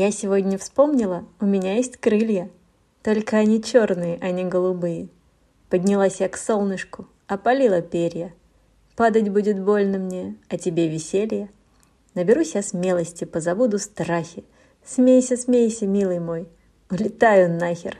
Я сегодня вспомнила, у меня есть крылья. Только они черные, а не голубые. Поднялась я к солнышку, опалила перья. Падать будет больно мне, а тебе веселье. Наберусь я смелости, позабуду страхи. Смейся, смейся, милый мой. Улетаю нахер.